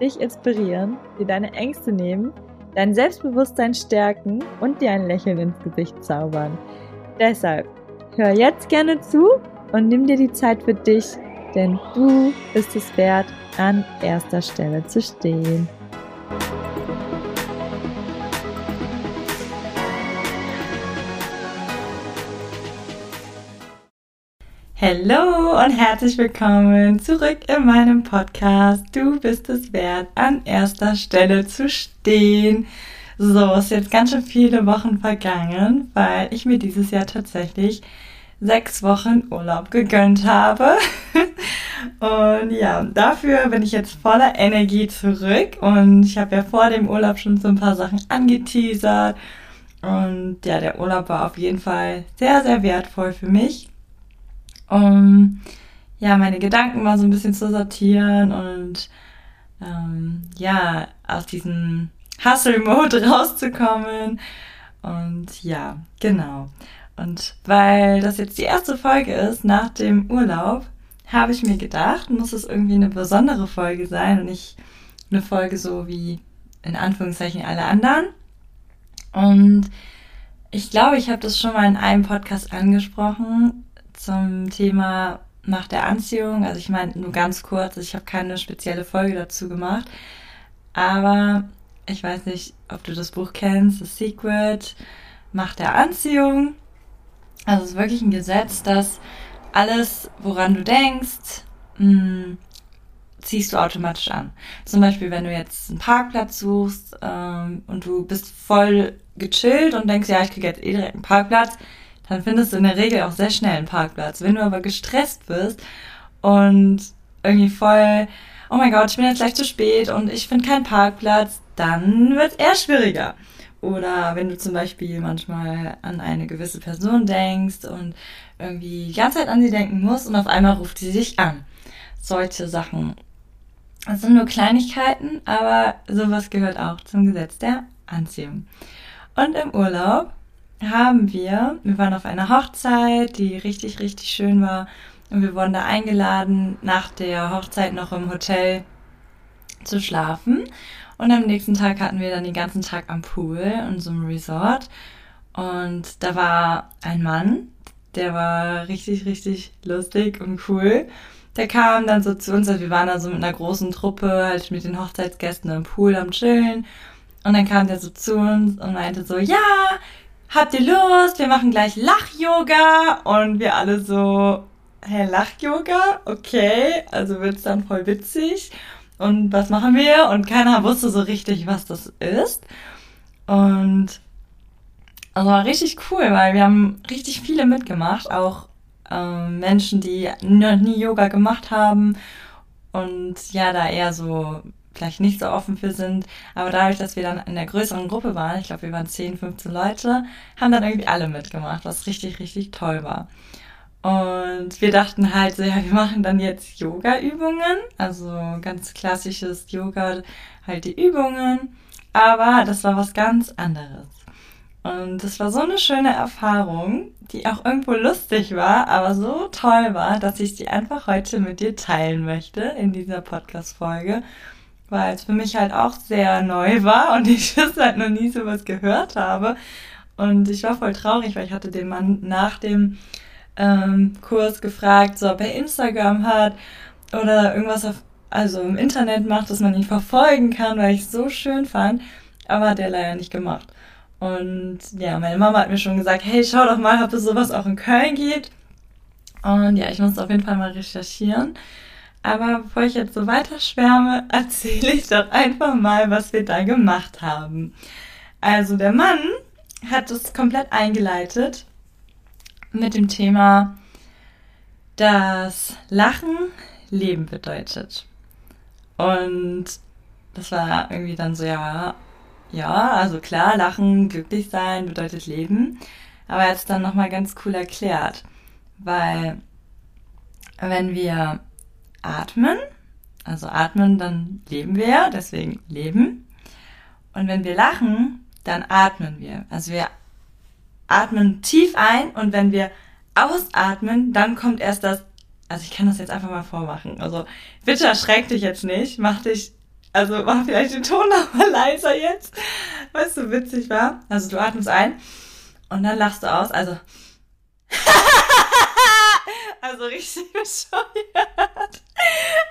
dich inspirieren, dir deine Ängste nehmen, dein Selbstbewusstsein stärken und dir ein Lächeln ins Gesicht zaubern. Deshalb hör jetzt gerne zu und nimm dir die Zeit für dich, denn du bist es wert, an erster Stelle zu stehen. Hallo und herzlich willkommen zurück in meinem Podcast. Du bist es wert, an erster Stelle zu stehen. So, ist jetzt ganz schön viele Wochen vergangen, weil ich mir dieses Jahr tatsächlich sechs Wochen Urlaub gegönnt habe. und ja, dafür bin ich jetzt voller Energie zurück. Und ich habe ja vor dem Urlaub schon so ein paar Sachen angeteasert. Und ja, der Urlaub war auf jeden Fall sehr, sehr wertvoll für mich um ja meine Gedanken mal so ein bisschen zu sortieren und ähm, ja aus diesem Hustle-Mode rauszukommen. Und ja, genau. Und weil das jetzt die erste Folge ist nach dem Urlaub, habe ich mir gedacht, muss es irgendwie eine besondere Folge sein und nicht eine Folge so wie in Anführungszeichen alle anderen. Und ich glaube, ich habe das schon mal in einem Podcast angesprochen, zum Thema Macht der Anziehung. Also ich meine nur ganz kurz, ich habe keine spezielle Folge dazu gemacht. Aber ich weiß nicht, ob du das Buch kennst, The Secret, Macht der Anziehung. Also es ist wirklich ein Gesetz, dass alles, woran du denkst, mh, hm, ziehst du automatisch an. Zum Beispiel, wenn du jetzt einen Parkplatz suchst ähm, und du bist voll gechillt und denkst, ja, ich kriege jetzt eh direkt einen Parkplatz, dann findest du in der Regel auch sehr schnell einen Parkplatz. Wenn du aber gestresst bist und irgendwie voll, oh mein Gott, ich bin jetzt gleich zu spät und ich finde keinen Parkplatz, dann wird es eher schwieriger. Oder wenn du zum Beispiel manchmal an eine gewisse Person denkst und irgendwie die ganze Zeit an sie denken musst und auf einmal ruft sie sich an. Solche Sachen. Das sind nur Kleinigkeiten, aber sowas gehört auch zum Gesetz der Anziehung. Und im Urlaub haben wir, wir waren auf einer Hochzeit, die richtig, richtig schön war. Und wir wurden da eingeladen, nach der Hochzeit noch im Hotel zu schlafen. Und am nächsten Tag hatten wir dann den ganzen Tag am Pool in so einem Resort. Und da war ein Mann, der war richtig, richtig lustig und cool. Der kam dann so zu uns, also wir waren da so mit einer großen Truppe, halt mit den Hochzeitsgästen im Pool am Chillen. Und dann kam der so zu uns und meinte so, ja, habt ihr Lust? Wir machen gleich Lach-Yoga. Und wir alle so, hä, Lach-Yoga? Okay, also wird's dann voll witzig. Und was machen wir? Und keiner wusste so richtig, was das ist. Und also war richtig cool, weil wir haben richtig viele mitgemacht, auch ähm, Menschen, die noch nie Yoga gemacht haben und ja, da eher so vielleicht nicht so offen für sind. Aber dadurch, dass wir dann in der größeren Gruppe waren, ich glaube, wir waren 10, 15 Leute, haben dann irgendwie alle mitgemacht, was richtig, richtig toll war. Und wir dachten halt so, ja, wir machen dann jetzt Yoga-Übungen, also ganz klassisches Yoga, halt die Übungen. Aber das war was ganz anderes. Und das war so eine schöne Erfahrung, die auch irgendwo lustig war, aber so toll war, dass ich sie einfach heute mit dir teilen möchte in dieser Podcast-Folge weil es für mich halt auch sehr neu war und ich das halt noch nie sowas gehört habe. Und ich war voll traurig, weil ich hatte den Mann nach dem ähm, Kurs gefragt, so ob er Instagram hat oder irgendwas auf, also im Internet macht, dass man ihn verfolgen kann, weil ich es so schön fand. Aber hat er leider nicht gemacht. Und ja, meine Mama hat mir schon gesagt, hey, schau doch mal, ob es sowas auch in Köln gibt. Und ja, ich muss auf jeden Fall mal recherchieren. Aber bevor ich jetzt so weiter schwärme, erzähle ich doch einfach mal, was wir da gemacht haben. Also der Mann hat es komplett eingeleitet mit dem Thema, dass Lachen Leben bedeutet. Und das war irgendwie dann so, ja, ja, also klar, lachen, glücklich sein bedeutet Leben. Aber er hat es dann nochmal ganz cool erklärt. Weil wenn wir atmen, also atmen, dann leben wir, deswegen leben. Und wenn wir lachen, dann atmen wir. Also wir atmen tief ein und wenn wir ausatmen, dann kommt erst das, also ich kann das jetzt einfach mal vormachen. Also bitte erschreck dich jetzt nicht, mach dich, also mach vielleicht den Ton nochmal leiser jetzt, es so witzig war. Also du atmest ein und dann lachst du aus, also also richtig bescheuert.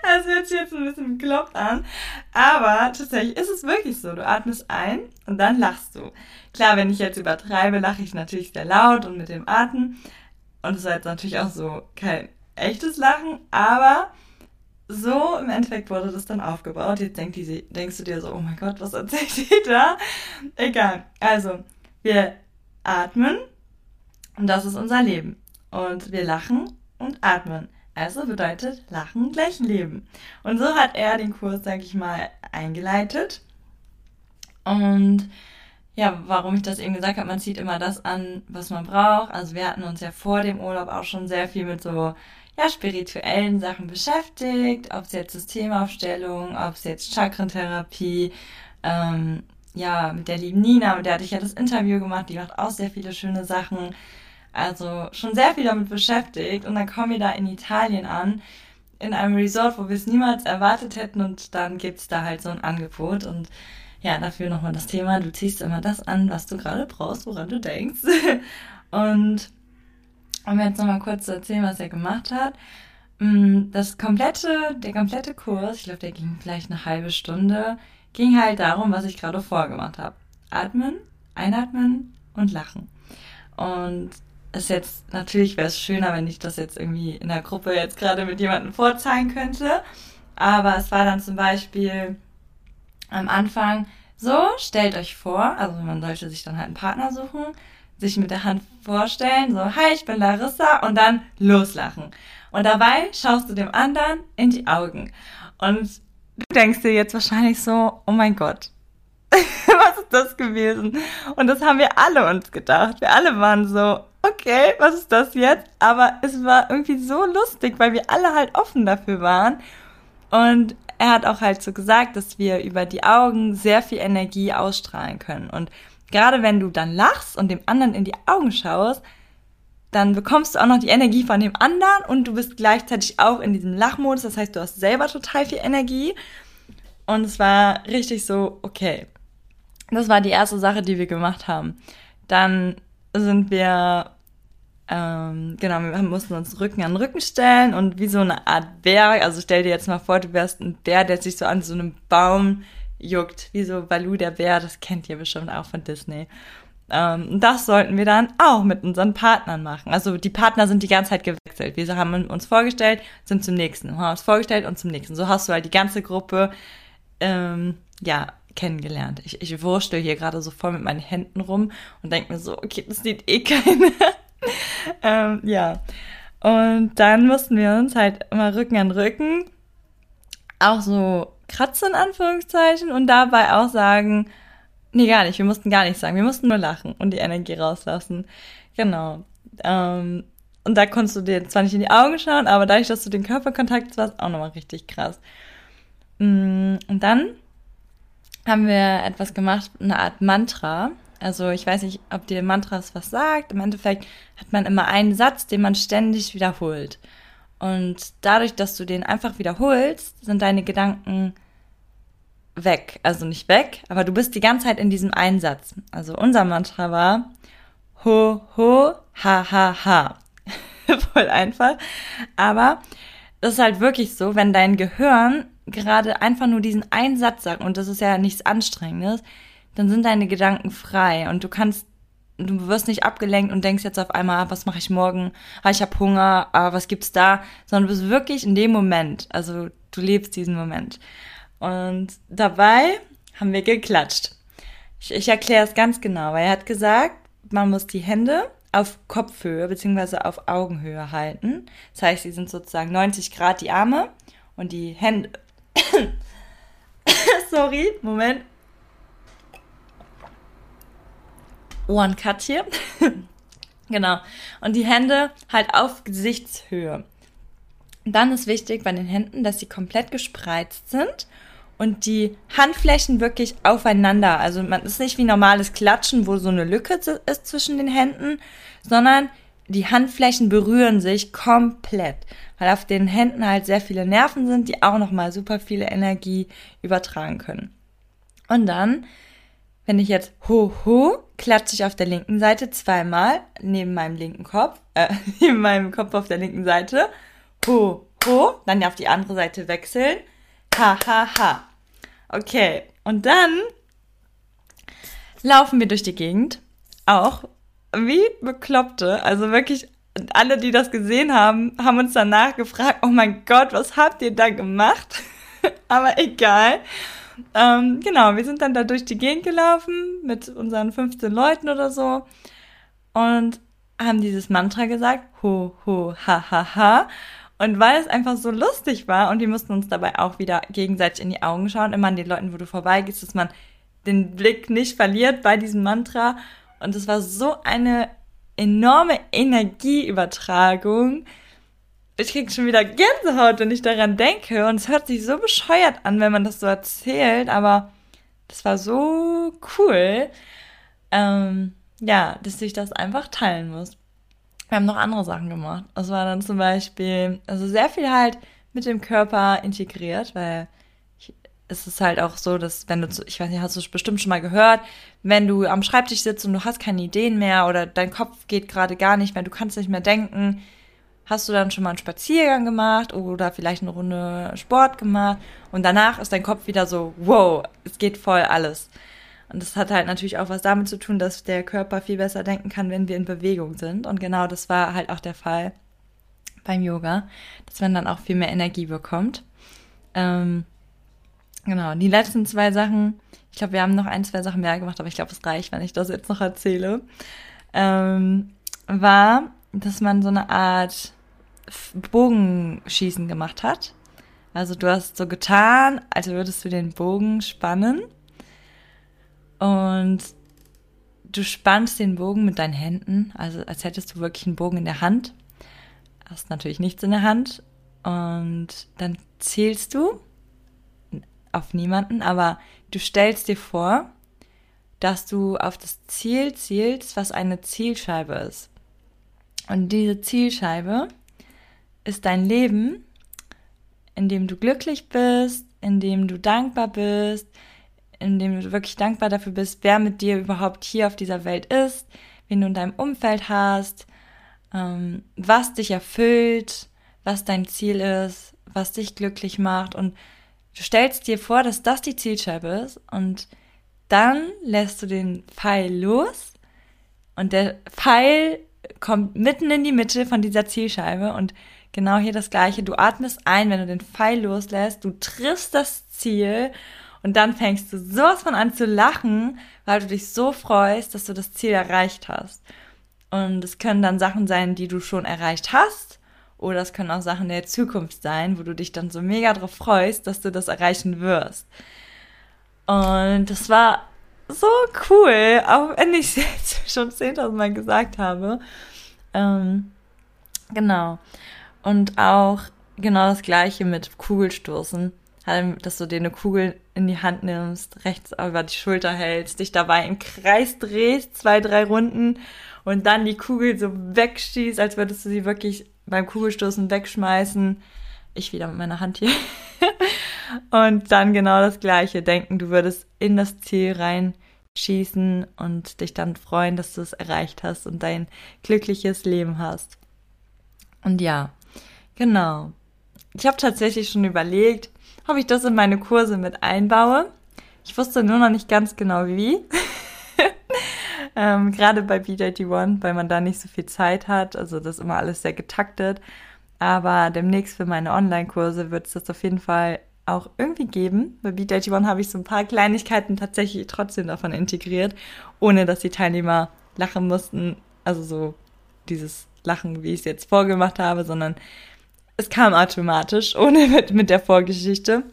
Das hört sich jetzt ein bisschen bekloppt an. Aber tatsächlich ist es wirklich so. Du atmest ein und dann lachst du. Klar, wenn ich jetzt übertreibe, lache ich natürlich sehr laut und mit dem Atmen. Und es ist jetzt natürlich auch so kein echtes Lachen, aber so im Endeffekt wurde das dann aufgebaut. Jetzt denk die, denkst du dir so, oh mein Gott, was erzählt die da? Egal. Also, wir atmen und das ist unser Leben. Und wir lachen und atmen. Also bedeutet Lachen gleich Leben. Und so hat er den Kurs, sag ich mal, eingeleitet. Und ja, warum ich das eben gesagt habe, man zieht immer das an, was man braucht. Also wir hatten uns ja vor dem Urlaub auch schon sehr viel mit so ja, spirituellen Sachen beschäftigt, ob es jetzt Systemaufstellung, ob es jetzt Chakrentherapie, ähm, ja, mit der lieben Nina, mit der hatte ich ja das Interview gemacht, die macht auch sehr viele schöne Sachen. Also schon sehr viel damit beschäftigt und dann kommen wir da in Italien an, in einem Resort, wo wir es niemals erwartet hätten und dann gibt's da halt so ein Angebot und ja, dafür nochmal das Thema, du ziehst immer das an, was du gerade brauchst, woran du denkst. und um jetzt nochmal kurz zu erzählen, was er gemacht hat. Mm, das komplette, der komplette Kurs, ich glaube, der ging vielleicht eine halbe Stunde, ging halt darum, was ich gerade vorgemacht habe. Atmen, einatmen und lachen. Und ist jetzt, natürlich wäre es schöner, wenn ich das jetzt irgendwie in der Gruppe jetzt gerade mit jemandem vorzeigen könnte. Aber es war dann zum Beispiel am Anfang so, stellt euch vor, also man sollte sich dann halt einen Partner suchen, sich mit der Hand vorstellen, so, hi, ich bin Larissa und dann loslachen. Und dabei schaust du dem anderen in die Augen. Und du denkst dir jetzt wahrscheinlich so, oh mein Gott, was ist das gewesen? Und das haben wir alle uns gedacht. Wir alle waren so, okay, was ist das jetzt? Aber es war irgendwie so lustig, weil wir alle halt offen dafür waren. Und er hat auch halt so gesagt, dass wir über die Augen sehr viel Energie ausstrahlen können. Und gerade wenn du dann lachst und dem anderen in die Augen schaust, dann bekommst du auch noch die Energie von dem anderen und du bist gleichzeitig auch in diesem Lachmodus. Das heißt, du hast selber total viel Energie. Und es war richtig so, okay. Das war die erste Sache, die wir gemacht haben. Dann sind wir ähm, genau, wir mussten uns Rücken an Rücken stellen und wie so eine Art Bär, also stell dir jetzt mal vor, du wärst ein Bär, der sich so an so einem Baum juckt, wie so Balu der Bär, das kennt ihr bestimmt auch von Disney. Ähm, das sollten wir dann auch mit unseren Partnern machen. Also die Partner sind die ganze Zeit gewechselt. Wir haben uns vorgestellt, sind zum nächsten, haben uns vorgestellt und zum nächsten. So hast du halt die ganze Gruppe, ähm, ja, kennengelernt. Ich, ich wurschtel hier gerade so voll mit meinen Händen rum und denke mir so, okay, das sieht eh keiner. ähm, ja. Und dann mussten wir uns halt immer Rücken an Rücken auch so kratzen, in Anführungszeichen, und dabei auch sagen, nee, gar nicht, wir mussten gar nichts sagen, wir mussten nur lachen und die Energie rauslassen. Genau. Ähm, und da konntest du dir zwar nicht in die Augen schauen, aber dadurch, dass du den Körperkontakt warst, auch nochmal richtig krass. Mm, und dann haben wir etwas gemacht, eine Art Mantra. Also ich weiß nicht, ob dir Mantras was sagt. Im Endeffekt hat man immer einen Satz, den man ständig wiederholt. Und dadurch, dass du den einfach wiederholst, sind deine Gedanken weg. Also nicht weg, aber du bist die ganze Zeit in diesem einen Satz. Also unser Mantra war ho, ho, ha, ha, ha. Voll einfach. Aber das ist halt wirklich so, wenn dein Gehirn gerade einfach nur diesen einen Satz sagt, und das ist ja nichts Anstrengendes, dann sind deine Gedanken frei und du kannst, du wirst nicht abgelenkt und denkst jetzt auf einmal, ah, was mache ich morgen? Ah, ich habe Hunger, ah, was gibt's da? Sondern du bist wirklich in dem Moment, also du lebst diesen Moment. Und dabei haben wir geklatscht. Ich, ich erkläre es ganz genau, weil er hat gesagt, man muss die Hände auf Kopfhöhe beziehungsweise auf Augenhöhe halten. Das heißt, sie sind sozusagen 90 Grad die Arme und die Hände Sorry, Moment. One Cut hier. genau. Und die Hände halt auf Gesichtshöhe. Dann ist wichtig bei den Händen, dass sie komplett gespreizt sind und die Handflächen wirklich aufeinander. Also man ist nicht wie normales Klatschen, wo so eine Lücke ist zwischen den Händen, sondern die Handflächen berühren sich komplett, weil auf den Händen halt sehr viele Nerven sind, die auch nochmal super viele Energie übertragen können. Und dann, wenn ich jetzt ho ho, klatsche ich auf der linken Seite zweimal neben meinem linken Kopf, äh, neben meinem Kopf auf der linken Seite, ho ho, dann auf die andere Seite wechseln, ha ha ha. Okay, und dann laufen wir durch die Gegend, auch wie Bekloppte. Also wirklich, alle, die das gesehen haben, haben uns danach gefragt, oh mein Gott, was habt ihr da gemacht? Aber egal. Ähm, genau, wir sind dann da durch die Gegend gelaufen mit unseren 15 Leuten oder so und haben dieses Mantra gesagt, ho, ho, ha, ha, ha. Und weil es einfach so lustig war und wir mussten uns dabei auch wieder gegenseitig in die Augen schauen, immer an den Leuten, wo du vorbeigehst, dass man den Blick nicht verliert bei diesem Mantra und es war so eine enorme Energieübertragung. Ich krieg schon wieder Gänsehaut, wenn ich daran denke. Und es hört sich so bescheuert an, wenn man das so erzählt, aber das war so cool. Ähm, ja, dass ich das einfach teilen muss. Wir haben noch andere Sachen gemacht. Es war dann zum Beispiel, also sehr viel halt mit dem Körper integriert, weil ist es halt auch so, dass wenn du, ich weiß nicht, hast du es bestimmt schon mal gehört, wenn du am Schreibtisch sitzt und du hast keine Ideen mehr oder dein Kopf geht gerade gar nicht mehr, du kannst nicht mehr denken, hast du dann schon mal einen Spaziergang gemacht oder vielleicht eine Runde Sport gemacht und danach ist dein Kopf wieder so, wow, es geht voll alles. Und das hat halt natürlich auch was damit zu tun, dass der Körper viel besser denken kann, wenn wir in Bewegung sind. Und genau das war halt auch der Fall beim Yoga, dass man dann auch viel mehr Energie bekommt. Ähm, Genau, die letzten zwei Sachen, ich glaube, wir haben noch ein, zwei Sachen mehr gemacht, aber ich glaube, es reicht, wenn ich das jetzt noch erzähle, ähm, war, dass man so eine Art Bogenschießen gemacht hat. Also du hast so getan, als würdest du den Bogen spannen und du spannst den Bogen mit deinen Händen, also als hättest du wirklich einen Bogen in der Hand. Hast natürlich nichts in der Hand und dann zählst du auf niemanden, aber du stellst dir vor, dass du auf das Ziel zielst, was eine Zielscheibe ist. Und diese Zielscheibe ist dein Leben, in dem du glücklich bist, in dem du dankbar bist, in dem du wirklich dankbar dafür bist, wer mit dir überhaupt hier auf dieser Welt ist, wen du in deinem Umfeld hast, ähm, was dich erfüllt, was dein Ziel ist, was dich glücklich macht. Und Du stellst dir vor, dass das die Zielscheibe ist. Und dann lässt du den Pfeil los. Und der Pfeil kommt mitten in die Mitte von dieser Zielscheibe. Und genau hier das gleiche. Du atmest ein, wenn du den Pfeil loslässt, du triffst das Ziel und dann fängst du sowas von an zu lachen, weil du dich so freust, dass du das Ziel erreicht hast. Und es können dann Sachen sein, die du schon erreicht hast oder es können auch Sachen der Zukunft sein, wo du dich dann so mega drauf freust, dass du das erreichen wirst. Und das war so cool, auch wenn ich es jetzt schon 10.000 Mal gesagt habe. Ähm, genau. Und auch genau das gleiche mit Kugelstoßen. Halt, dass du dir eine Kugel in die Hand nimmst, rechts über die Schulter hältst, dich dabei im Kreis drehst, zwei, drei Runden und dann die Kugel so wegschießt, als würdest du sie wirklich beim Kugelstoßen wegschmeißen. Ich wieder mit meiner Hand hier. und dann genau das Gleiche denken, du würdest in das Ziel reinschießen und dich dann freuen, dass du es erreicht hast und dein glückliches Leben hast. Und ja, genau. Ich habe tatsächlich schon überlegt, ob ich das in meine Kurse mit einbaue. Ich wusste nur noch nicht ganz genau wie. Ähm, Gerade bei BJT1, weil man da nicht so viel Zeit hat. Also das ist immer alles sehr getaktet. Aber demnächst für meine Online-Kurse wird es das auf jeden Fall auch irgendwie geben. Bei BJT1 habe ich so ein paar Kleinigkeiten tatsächlich trotzdem davon integriert, ohne dass die Teilnehmer lachen mussten. Also so dieses Lachen, wie ich es jetzt vorgemacht habe, sondern es kam automatisch, ohne mit, mit der Vorgeschichte.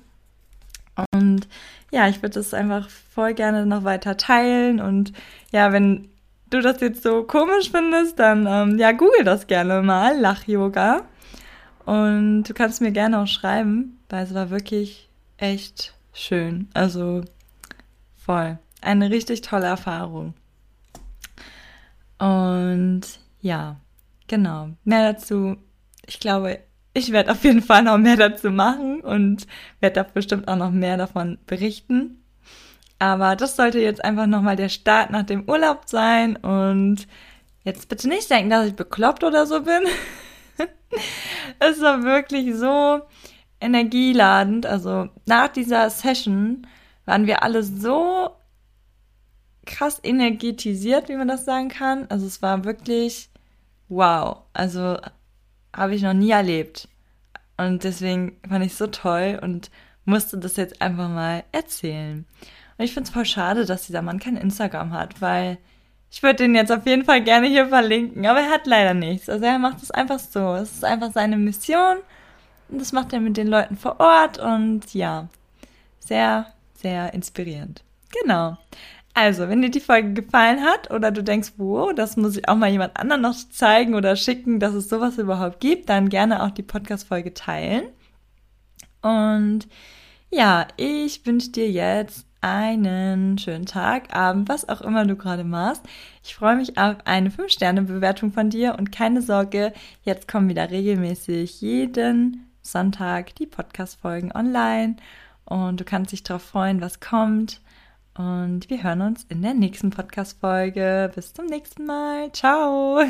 Und ja, ich würde das einfach voll gerne noch weiter teilen. Und ja, wenn du das jetzt so komisch findest, dann ähm, ja, google das gerne mal, Lach-Yoga. Und du kannst mir gerne auch schreiben, weil es war wirklich echt schön. Also voll. Eine richtig tolle Erfahrung. Und ja, genau. Mehr dazu. Ich glaube, ich werde auf jeden Fall noch mehr dazu machen und werde da bestimmt auch noch mehr davon berichten. Aber das sollte jetzt einfach nochmal der Start nach dem Urlaub sein und jetzt bitte nicht denken, dass ich bekloppt oder so bin. es war wirklich so energieladend. Also nach dieser Session waren wir alle so krass energetisiert, wie man das sagen kann. Also es war wirklich wow. Also habe ich noch nie erlebt. Und deswegen fand ich es so toll und musste das jetzt einfach mal erzählen. Und ich finde es voll schade, dass dieser Mann kein Instagram hat, weil ich würde den jetzt auf jeden Fall gerne hier verlinken, aber er hat leider nichts. Also er macht es einfach so. Es ist einfach seine Mission und das macht er mit den Leuten vor Ort und ja, sehr, sehr inspirierend. Genau. Also, wenn dir die Folge gefallen hat oder du denkst, wow, das muss ich auch mal jemand anderen noch zeigen oder schicken, dass es sowas überhaupt gibt, dann gerne auch die Podcast-Folge teilen. Und ja, ich wünsche dir jetzt einen schönen Tag, Abend, was auch immer du gerade machst. Ich freue mich auf eine 5-Sterne-Bewertung von dir und keine Sorge, jetzt kommen wieder regelmäßig jeden Sonntag die Podcast-Folgen online und du kannst dich darauf freuen, was kommt. Und wir hören uns in der nächsten Podcast-Folge. Bis zum nächsten Mal. Ciao.